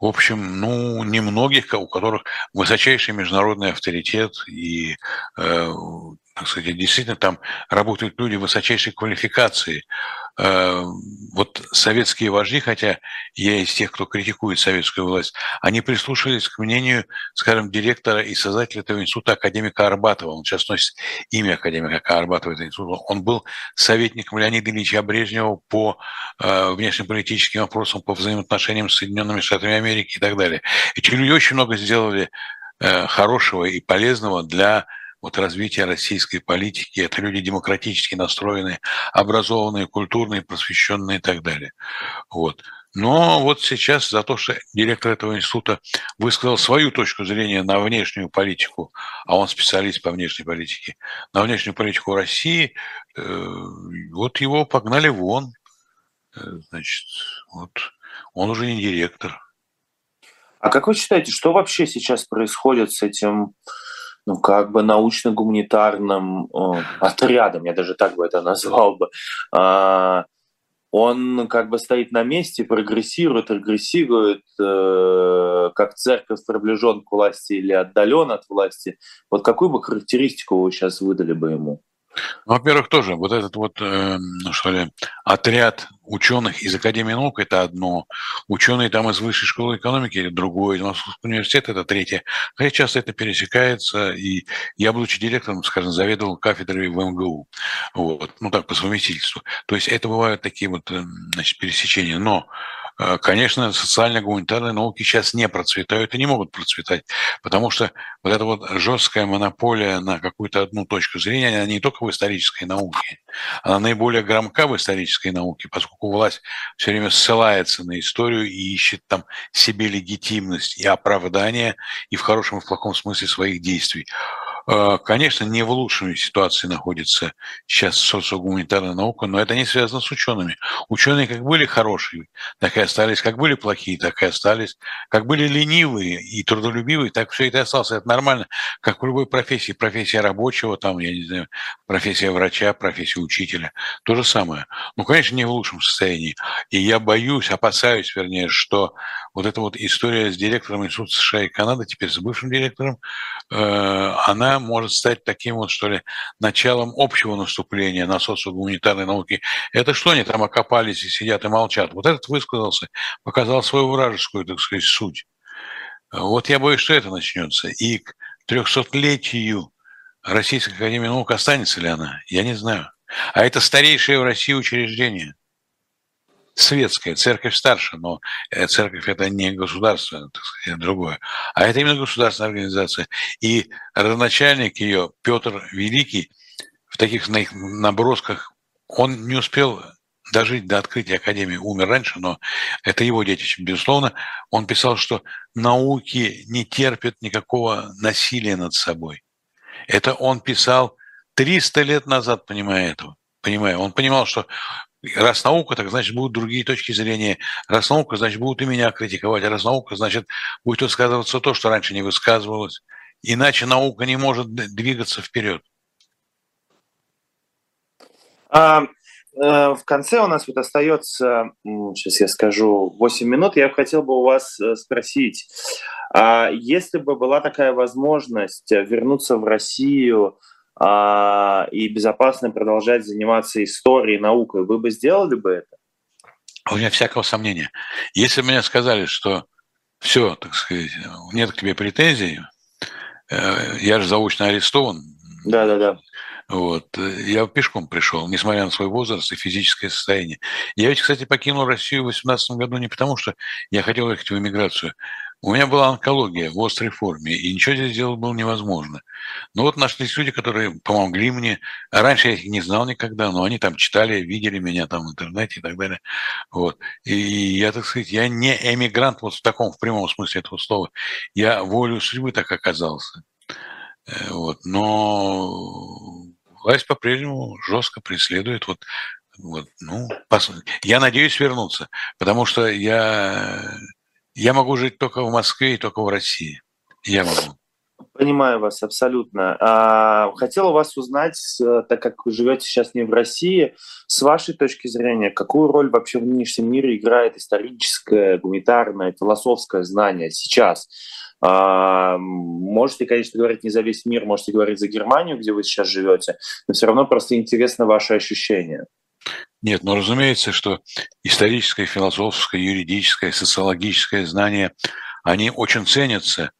в общем, ну, немногих, у которых высочайший международный авторитет и э, так сказать, действительно там работают люди высочайшей квалификации. Э, вот советские вожди, хотя я из тех, кто критикует советскую власть, они прислушались к мнению, скажем, директора и создателя этого института академика Арбатова. Он сейчас носит имя академика Арбатова, этого института. Он был советником Леонида Ильича Брежнева по э, внешнеполитическим вопросам, по взаимоотношениям с Соединенными Штатами Америки и так далее. Эти люди очень много сделали э, хорошего и полезного для вот развития российской политики. Это люди демократически настроенные, образованные, культурные, просвещенные и так далее. Вот. Но вот сейчас за то, что директор этого института высказал свою точку зрения на внешнюю политику, а он специалист по внешней политике, на внешнюю политику России, э, вот его погнали вон. значит, вот он уже не директор. А как вы считаете, что вообще сейчас происходит с этим, ну, как бы научно-гуманитарным э, отрядом, я даже так бы это назвал бы, э, он как бы стоит на месте, прогрессирует, регрессирует, э, как церковь приближен к власти или отдален от власти. Вот какую бы характеристику вы сейчас выдали бы ему? Ну, во-первых, тоже вот этот вот, э, что ли, отряд ученых из Академии наук – это одно, ученые там из Высшей школы экономики – это другое, из Московского университета – это третье. Хотя часто это пересекается, и я, будучи директором, скажем, заведовал кафедрой в МГУ, вот, ну так, по совместительству. То есть это бывают такие вот, э, значит, пересечения. Но конечно, социально-гуманитарные науки сейчас не процветают и не могут процветать, потому что вот эта вот жесткая монополия на какую-то одну точку зрения, она не только в исторической науке, она наиболее громка в исторической науке, поскольку власть все время ссылается на историю и ищет там себе легитимность и оправдание, и в хорошем и в плохом смысле своих действий. Э, конечно, не в лучшей ситуации находится сейчас социогуманитарная наука, но это не связано с учеными. Ученые как были хорошие, так и остались, как были плохие, так и остались, как были ленивые и трудолюбивые, так все это осталось. Это нормально, как в любой профессии. Профессия рабочего, там, я не знаю, профессия врача, профессия учителя. То же самое. Ну, конечно, не в лучшем состоянии. И я боюсь, опасаюсь, вернее, что вот эта вот история с директором Института США и Канады, теперь с бывшим директором, э, может стать таким вот, что ли, началом общего наступления на социогуманитарной науки. Это что они там окопались и сидят и молчат? Вот этот высказался, показал свою вражескую, так сказать, суть. Вот я боюсь, что это начнется. И к трехсотлетию Российской Академии Наук останется ли она? Я не знаю. А это старейшее в России учреждение светская, церковь старше, но э, церковь это не государство, так сказать, другое, а это именно государственная организация. И родоначальник ее, Петр Великий, в таких набросках, он не успел дожить до открытия Академии, умер раньше, но это его детище, безусловно. Он писал, что науки не терпят никакого насилия над собой. Это он писал 300 лет назад, понимая этого. Понимая, он понимал, что Раз наука, так значит будут другие точки зрения. Раз наука, значит будут и меня критиковать. А раз наука, значит будет высказываться то, что раньше не высказывалось. Иначе наука не может двигаться вперед. А, э, в конце у нас вот остается, сейчас я скажу, 8 минут. Я хотел бы у вас э, спросить, а если бы была такая возможность вернуться в Россию и безопасно продолжать заниматься историей, наукой, вы бы сделали бы это? У меня всякого сомнения. Если бы мне сказали, что все, так сказать, нет к тебе претензий, э, я же заочно арестован. Да, да, да. Вот. Я пешком пришел, несмотря на свой возраст и физическое состояние. Я ведь, кстати, покинул Россию в 2018 году не потому, что я хотел ехать в эмиграцию. У меня была онкология в острой форме, и ничего здесь сделать было невозможно. Но вот нашлись люди, которые помогли мне. Раньше я их не знал никогда, но они там читали, видели меня там в интернете и так далее. Вот. И я, так сказать, я не эмигрант вот в таком, в прямом смысле этого слова. Я волю судьбы так оказался. Э, вот. Но власть по-прежнему жестко преследует вот вот, ну, пос... я надеюсь вернуться, потому что я я могу жить только в Москве и только в России. Я могу. Понимаю вас абсолютно. А, хотела вас узнать, так как вы живете сейчас не в России, с вашей точки зрения, какую роль вообще в нынешнем мире играет историческое, гуманитарное, философское знание сейчас? А, можете, конечно, говорить не за весь мир, можете говорить за Германию, где вы сейчас живете, но все равно просто интересно ваши ощущения. Нет, но разумеется, что историческое, философское, юридическое, социологическое знание, они очень ценятся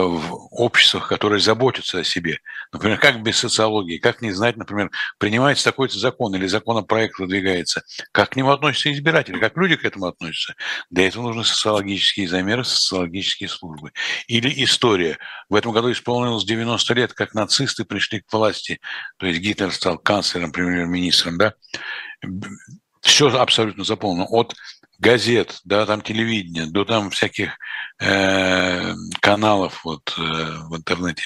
в обществах, которые заботятся о себе. Например, как без социологии, как не знать, например, принимается такой-то закон или законопроект выдвигается, как к нему относятся избиратели, как люди к этому относятся. Для этого нужны социологические замеры, социологические службы. Или история. В этом году исполнилось 90 лет, как нацисты пришли к власти, то есть Гитлер стал канцлером, премьер-министром, да, все абсолютно заполнено. От газет, да, там телевидения, до там всяких э, каналов вот, э, в интернете.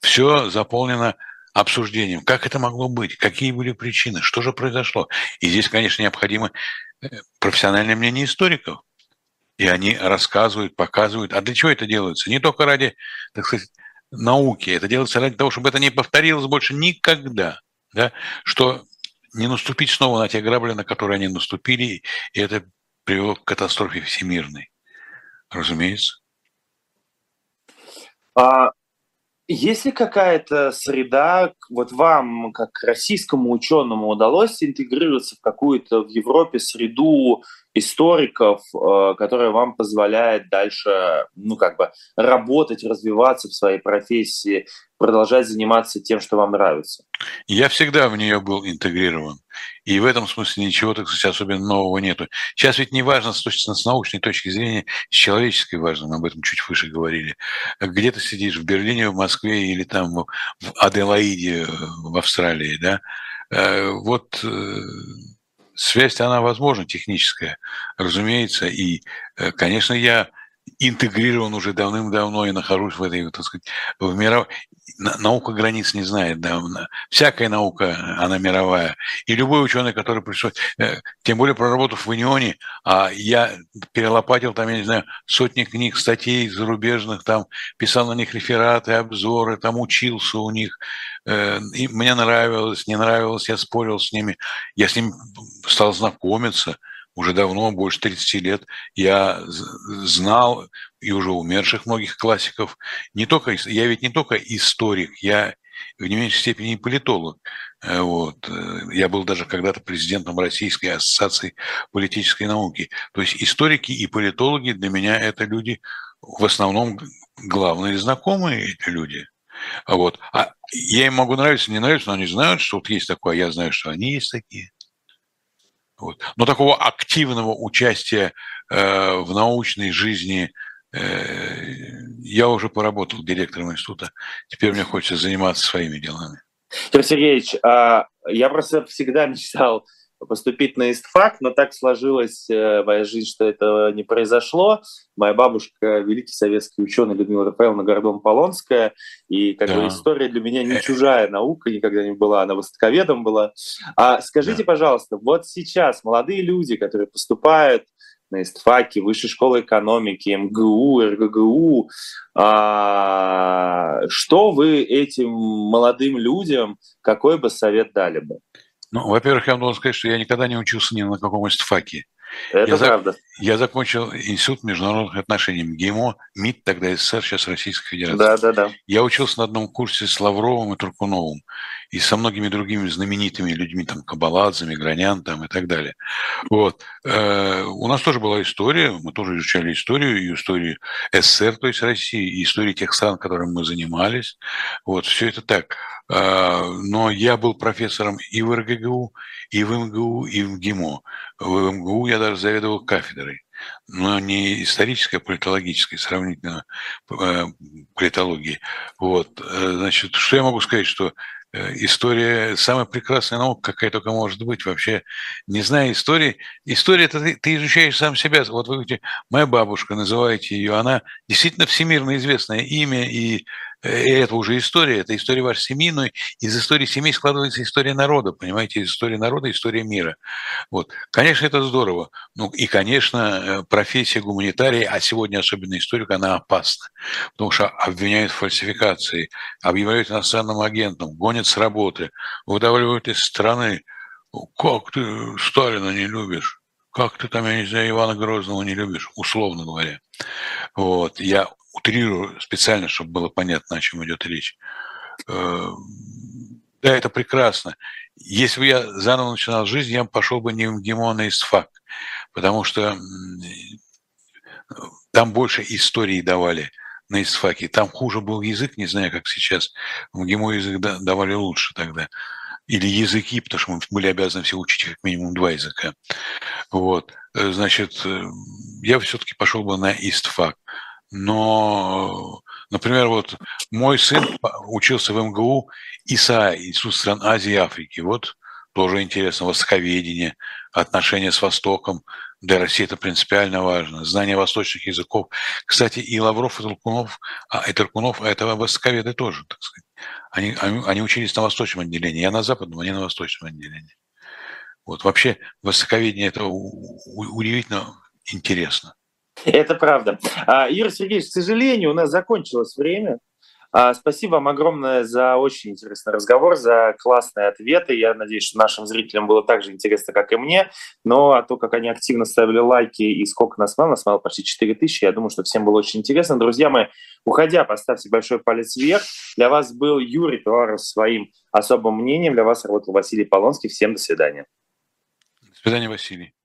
Все заполнено обсуждением, как это могло быть, какие были причины, что же произошло. И здесь, конечно, необходимо э, профессиональное мнение историков. И они рассказывают, показывают. А для чего это делается? Не только ради, так сказать, науки. Это делается ради того, чтобы это не повторилось больше никогда. Да? Что не наступить снова на те грабли, на которые они наступили, и это привело к катастрофе всемирной. Разумеется. А есть ли какая-то среда, вот вам, как российскому ученому, удалось интегрироваться в какую-то в Европе среду историков, э, которая вам позволяет дальше, ну, как бы, работать, развиваться в своей профессии, продолжать заниматься тем, что вам нравится? Я всегда в нее был интегрирован. И в этом смысле ничего, так сказать, особенно нового нету. Сейчас ведь не важно с, точки, с научной точки зрения, с человеческой важно, мы об этом чуть выше говорили. Где ты сидишь, в Берлине, в Москве или там в Аделаиде в Австралии, да? Э, вот э, связь она возможна, техническая, разумеется. И, э, конечно, я интегрирован уже давным-давно и нахожусь в этой, так сказать, в мировой наука границ не знает, да, всякая наука, она мировая. И любой ученый, который пришел, э, тем более проработав в Унионе, а я перелопатил там, я не знаю, сотни книг, статей зарубежных, там писал на них рефераты, обзоры, там учился у них, э, и мне нравилось, не нравилось, я спорил с ними, я с ними стал знакомиться – уже давно, больше 30 лет, я знал и уже умерших многих классиков. Не только, я ведь не только историк, я в не меньшей степени и политолог. Э, вот. Э, я был даже когда-то президентом Российской ассоциации политической науки. То есть историки и политологи для меня это люди, в основном главные знакомые эти люди. Вот. А я им могу нравиться, не нравиться, но они знают, что вот есть такое, а я знаю, что они есть такие. Вот. Но такого активного участия э, в научной жизни э, я уже поработал директором института. Теперь мне хочется заниматься своими делами. Петр Сергеевич, а я просто всегда мечтал поступить на ИСТФАК, но так сложилась э, моя жизнь, что это не произошло. Моя бабушка, великий советский ученый Людмила Рафаэловна Гордон-Полонская, и как да. бы история для меня не чужая наука, никогда не была, она востоковедом была. А скажите, да. пожалуйста, вот сейчас молодые люди, которые поступают на ИСТФАКе, Высшей школы экономики, МГУ, РГГУ. А, что вы этим молодым людям, какой бы совет дали бы? Ну, во-первых, я должен сказать, что я никогда не учился ни на каком ИСТФАКе. Это я правда. За... Я закончил Институт международных отношений МГИМО, МИД, тогда СССР, сейчас Российская Федерация. Да, да, да. Я учился на одном курсе с Лавровым и Туркуновым и со многими другими знаменитыми людьми, там, Кабаладзе, Мигранян там, и так далее. Вот. Э, у нас тоже была история, мы тоже изучали историю, и историю СССР, то есть России, и историю тех стран, которыми мы занимались. Вот, все это так. Э, но я был профессором и в РГГУ, и в МГУ, и в ГИМО. В МГУ я даже заведовал кафедрой но не исторической, а политологической, сравнительно э, политологии. Вот. Значит, что я могу сказать, что Э, история самая прекрасная наука, какая только может быть вообще. Не зная истории, история это ты, ты изучаешь сам себя. Вот вы говорите, моя бабушка, называете ее, она действительно всемирно известное имя, и и это уже история, это история вашей семьи, но из истории семьи складывается история народа, понимаете, из истории народа история мира. Вот. Конечно, это здорово. Ну и, конечно, э, профессия гуманитария, а сегодня особенно историк, она опасна, потому что обвиняют в фальсификации, объявляют иностранным агентом, гонят с работы, выдавливают из страны. Как ты Сталина не любишь? Как ты там, я не знаю, Ивана Грозного не любишь, условно говоря. Вот. Я утрирую специально, чтобы было понятно, о чем идет речь. Э, да, это прекрасно. Если бы я заново начинал жизнь, я пошел бы не в МГИМО, а из ФАК, потому что там больше истории давали на ИСФАКе. Там хуже был язык, не знаю, как сейчас. В МГИМО язык давали лучше тогда. Или языки, потому что мы были обязаны все учить как минимум два языка. Вот. Э, значит, э, я все-таки пошел бы на ИСТФАК. Но, например, вот мой сын учился в МГУ ИСА, Институт стран Азии и Африки. Вот тоже интересно, востоковедение, отношения с Востоком. Для России это принципиально важно. Знание восточных языков. Кстати, и Лавров, и Толкунов, а, и Толкунов, а это востоковеды тоже, так сказать. Они, они, они учились на восточном отделении. Я на западном, они на восточном отделении. Вот вообще востоковедение это удивительно интересно. Это правда. А, Юрий Сергеевич, к сожалению, у нас закончилось время. А, спасибо вам огромное за очень интересный разговор, за классные ответы. Я надеюсь, что нашим зрителям было так же интересно, как и мне. Но а то, как они активно ставили лайки и сколько нас мало, нас мало почти 4 тысячи, я думаю, что всем было очень интересно. Друзья мои, уходя, поставьте большой палец вверх. Для вас был Юрий Пиваров своим особым мнением. Для вас работал Василий Полонский. Всем до свидания. До свидания, Василий.